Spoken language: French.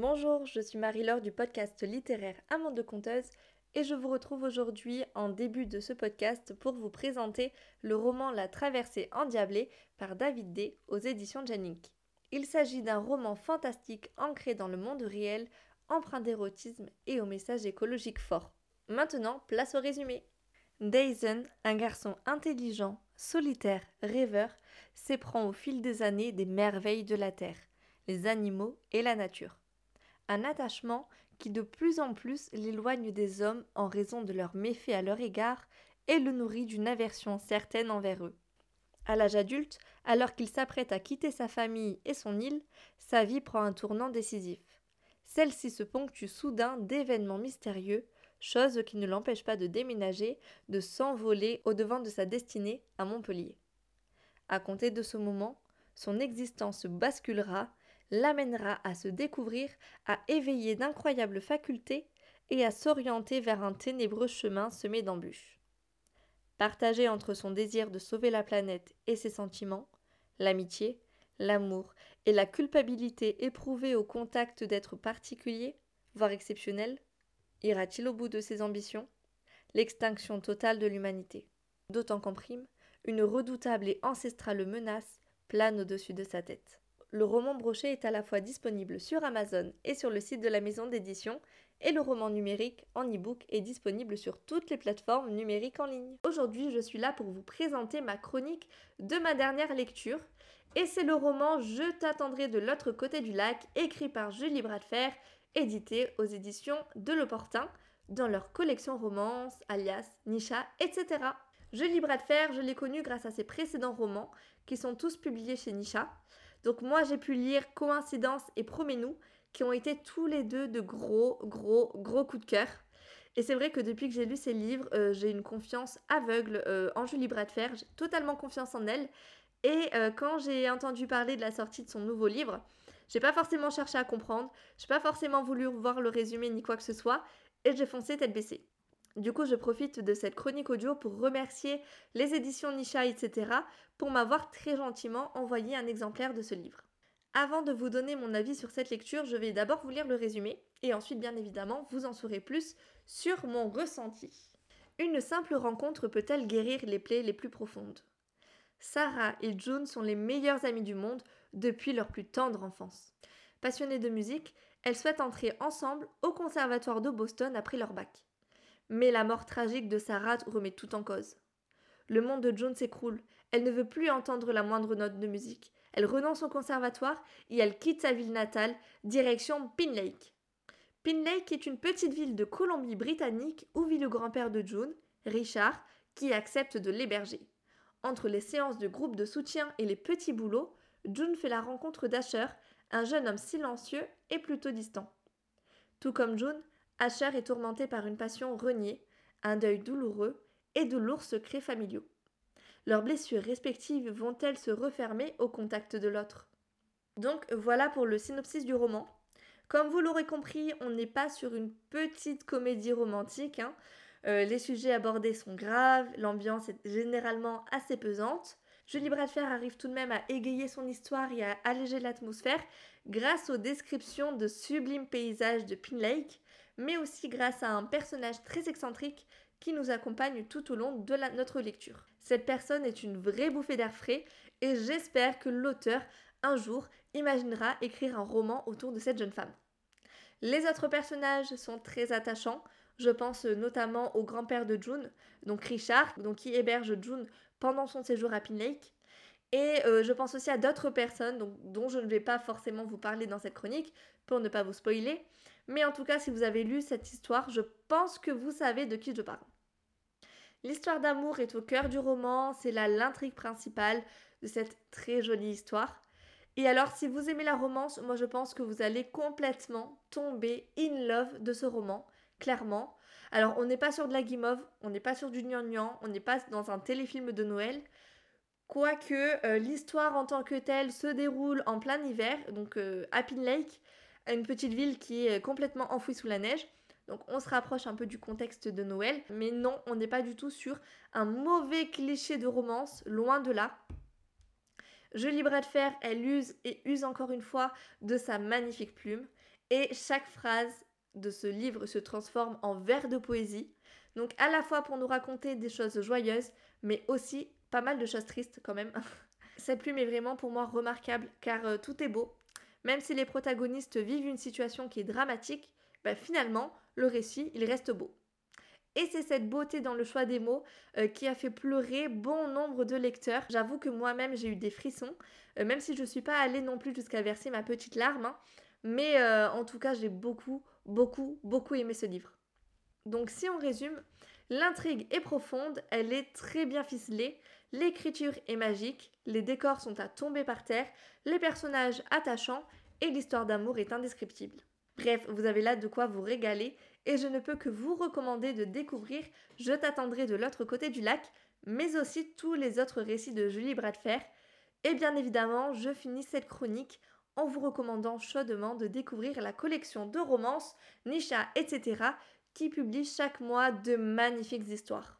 Bonjour, je suis Marie-Laure du podcast littéraire Amande de Conteuse et je vous retrouve aujourd'hui en début de ce podcast pour vous présenter le roman La traversée endiablée par David D aux éditions Jannik. Il s'agit d'un roman fantastique ancré dans le monde réel, empreint d'érotisme et au message écologique fort. Maintenant, place au résumé. Dyson, un garçon intelligent, solitaire, rêveur, s'éprend au fil des années des merveilles de la Terre, les animaux et la nature. Un attachement qui de plus en plus l'éloigne des hommes en raison de leurs méfaits à leur égard et le nourrit d'une aversion certaine envers eux. À l'âge adulte, alors qu'il s'apprête à quitter sa famille et son île, sa vie prend un tournant décisif. Celle-ci se ponctue soudain d'événements mystérieux, chose qui ne l'empêche pas de déménager, de s'envoler au devant de sa destinée à Montpellier. À compter de ce moment, son existence basculera, l'amènera à se découvrir, à éveiller d'incroyables facultés et à s'orienter vers un ténébreux chemin semé d'embûches. Partagé entre son désir de sauver la planète et ses sentiments, l'amitié, l'amour et la culpabilité éprouvée au contact d'êtres particuliers, voire exceptionnels, Ira-t-il au bout de ses ambitions? L'extinction totale de l'humanité. D'autant qu'en prime, une redoutable et ancestrale menace plane au-dessus de sa tête. Le roman broché est à la fois disponible sur Amazon et sur le site de la maison d'édition, et le roman numérique en e-book est disponible sur toutes les plateformes numériques en ligne. Aujourd'hui, je suis là pour vous présenter ma chronique de ma dernière lecture, et c'est le roman Je t'attendrai de l'autre côté du lac, écrit par Julie Bradfer édités aux éditions de l'Opportun dans leur collection romance, alias, Nisha, etc. Je lis Bras de Fer, je l'ai connu grâce à ses précédents romans qui sont tous publiés chez Nisha. Donc moi j'ai pu lire Coïncidence et Promets-nous qui ont été tous les deux de gros, gros, gros coups de cœur. Et c'est vrai que depuis que j'ai lu ces livres, euh, j'ai une confiance aveugle euh, en Julie Bradfer, j'ai totalement confiance en elle. Et euh, quand j'ai entendu parler de la sortie de son nouveau livre, j'ai pas forcément cherché à comprendre, j'ai pas forcément voulu voir le résumé ni quoi que ce soit, et j'ai foncé tête baissée. Du coup, je profite de cette chronique audio pour remercier les éditions Nisha, etc., pour m'avoir très gentiment envoyé un exemplaire de ce livre. Avant de vous donner mon avis sur cette lecture, je vais d'abord vous lire le résumé, et ensuite, bien évidemment, vous en saurez plus sur mon ressenti. Une simple rencontre peut-elle guérir les plaies les plus profondes? Sarah et June sont les meilleures amies du monde depuis leur plus tendre enfance. Passionnées de musique, elles souhaitent entrer ensemble au conservatoire de Boston après leur bac. Mais la mort tragique de Sarah remet tout en cause. Le monde de June s'écroule, elle ne veut plus entendre la moindre note de musique. Elle renonce au conservatoire et elle quitte sa ville natale, direction Pin Lake. Pin Lake est une petite ville de Colombie-Britannique où vit le grand-père de June, Richard, qui accepte de l'héberger. Entre les séances de groupe de soutien et les petits boulots, June fait la rencontre d'Asher, un jeune homme silencieux et plutôt distant. Tout comme June, Asher est tourmenté par une passion reniée, un deuil douloureux et de lourds secrets familiaux. Leurs blessures respectives vont-elles se refermer au contact de l'autre? Donc voilà pour le synopsis du roman. Comme vous l'aurez compris, on n'est pas sur une petite comédie romantique. Hein. Euh, les sujets abordés sont graves, l'ambiance est généralement assez pesante. Julie Bradfer arrive tout de même à égayer son histoire et à alléger l'atmosphère grâce aux descriptions de sublimes paysages de Pin Lake, mais aussi grâce à un personnage très excentrique qui nous accompagne tout au long de notre lecture. Cette personne est une vraie bouffée d'air frais et j'espère que l'auteur, un jour, imaginera écrire un roman autour de cette jeune femme. Les autres personnages sont très attachants, je pense notamment au grand-père de June, donc Richard, donc qui héberge June pendant son séjour à Pin Lake. Et euh, je pense aussi à d'autres personnes dont je ne vais pas forcément vous parler dans cette chronique pour ne pas vous spoiler. Mais en tout cas, si vous avez lu cette histoire, je pense que vous savez de qui je parle. L'histoire d'amour est au cœur du roman, c'est là l'intrigue principale de cette très jolie histoire. Et alors, si vous aimez la romance, moi je pense que vous allez complètement tomber in love de ce roman clairement. Alors, on n'est pas sur de la guimauve, on n'est pas sur du gnangnan, on n'est pas dans un téléfilm de Noël. Quoique euh, l'histoire en tant que telle se déroule en plein hiver, donc euh, à Pin Lake, une petite ville qui est complètement enfouie sous la neige. Donc on se rapproche un peu du contexte de Noël, mais non, on n'est pas du tout sur un mauvais cliché de romance, loin de là. Jolie bras de fer, elle use et use encore une fois de sa magnifique plume. Et chaque phrase de ce livre se transforme en vers de poésie. Donc à la fois pour nous raconter des choses joyeuses, mais aussi pas mal de choses tristes quand même. Cette plume est vraiment pour moi remarquable car euh, tout est beau. Même si les protagonistes vivent une situation qui est dramatique, bah, finalement, le récit, il reste beau. Et c'est cette beauté dans le choix des mots euh, qui a fait pleurer bon nombre de lecteurs. J'avoue que moi-même j'ai eu des frissons, euh, même si je ne suis pas allée non plus jusqu'à verser ma petite larme. Hein. Mais en tout cas, j'ai beaucoup, beaucoup, beaucoup aimé ce livre. Donc si on résume, l'intrigue est profonde, elle est très bien ficelée, l'écriture est magique, les décors sont à tomber par terre, les personnages attachants et l'histoire d'amour est indescriptible. Bref, vous avez là de quoi vous régaler et je ne peux que vous recommander de découvrir Je t'attendrai de l'autre côté du lac, mais aussi tous les autres récits de Julie Bradfer. Et bien évidemment, je finis cette chronique en vous recommandant chaudement de découvrir la collection de romances, Nisha, etc., qui publie chaque mois de magnifiques histoires.